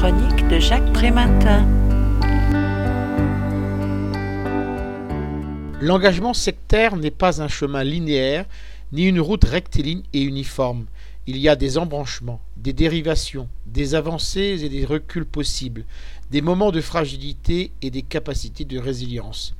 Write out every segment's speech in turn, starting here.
chronique de Jacques Prématin. L'engagement sectaire n'est pas un chemin linéaire, ni une route rectiligne et uniforme. Il y a des embranchements, des dérivations, des avancées et des reculs possibles, des moments de fragilité et des capacités de résilience.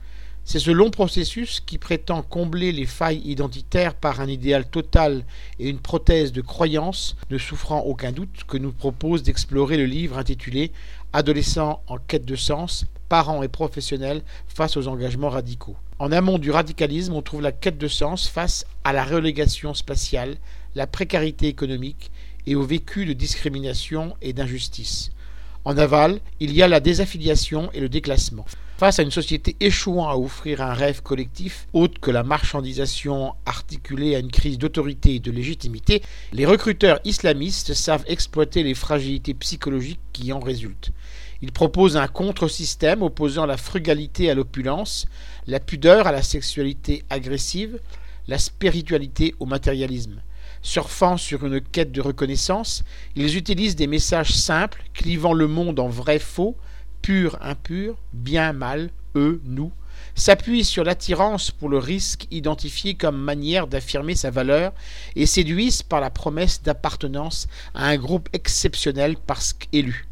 C'est ce long processus qui prétend combler les failles identitaires par un idéal total et une prothèse de croyance ne souffrant aucun doute que nous propose d'explorer le livre intitulé Adolescents en quête de sens, parents et professionnels face aux engagements radicaux. En amont du radicalisme, on trouve la quête de sens face à la relégation spatiale, la précarité économique et au vécu de discrimination et d'injustice. En aval, il y a la désaffiliation et le déclassement. Face à une société échouant à offrir un rêve collectif, autre que la marchandisation articulée à une crise d'autorité et de légitimité, les recruteurs islamistes savent exploiter les fragilités psychologiques qui en résultent. Ils proposent un contre-système opposant la frugalité à l'opulence, la pudeur à la sexualité agressive, la spiritualité au matérialisme. Surfant sur une quête de reconnaissance, ils utilisent des messages simples, clivant le monde en vrai-faux, pur, impur, bien, mal, eux, nous, s'appuient sur l'attirance pour le risque identifié comme manière d'affirmer sa valeur et séduisent par la promesse d'appartenance à un groupe exceptionnel parce qu'élu.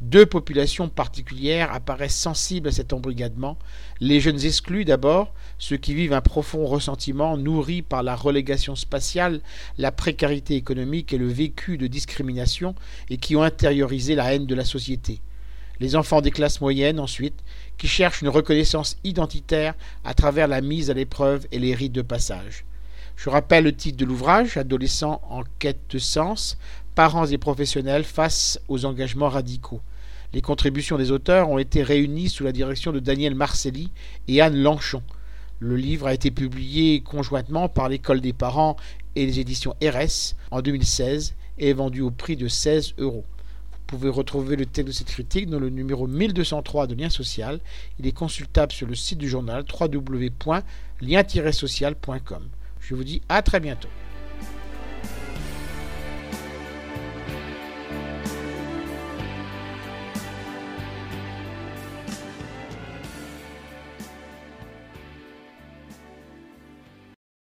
Deux populations particulières apparaissent sensibles à cet embrigadement. Les jeunes exclus d'abord, ceux qui vivent un profond ressentiment nourri par la relégation spatiale, la précarité économique et le vécu de discrimination et qui ont intériorisé la haine de la société. Les enfants des classes moyennes ensuite, qui cherchent une reconnaissance identitaire à travers la mise à l'épreuve et les rites de passage. Je rappelle le titre de l'ouvrage, Adolescents en quête de sens, parents et professionnels face aux engagements radicaux. Les contributions des auteurs ont été réunies sous la direction de Daniel Marcelli et Anne Lanchon. Le livre a été publié conjointement par l'École des parents et les éditions RS en 2016 et est vendu au prix de 16 euros. Vous pouvez retrouver le texte de cette critique dans le numéro 1203 de Lien Social. Il est consultable sur le site du journal www.lien-social.com. Je vous dis à très bientôt.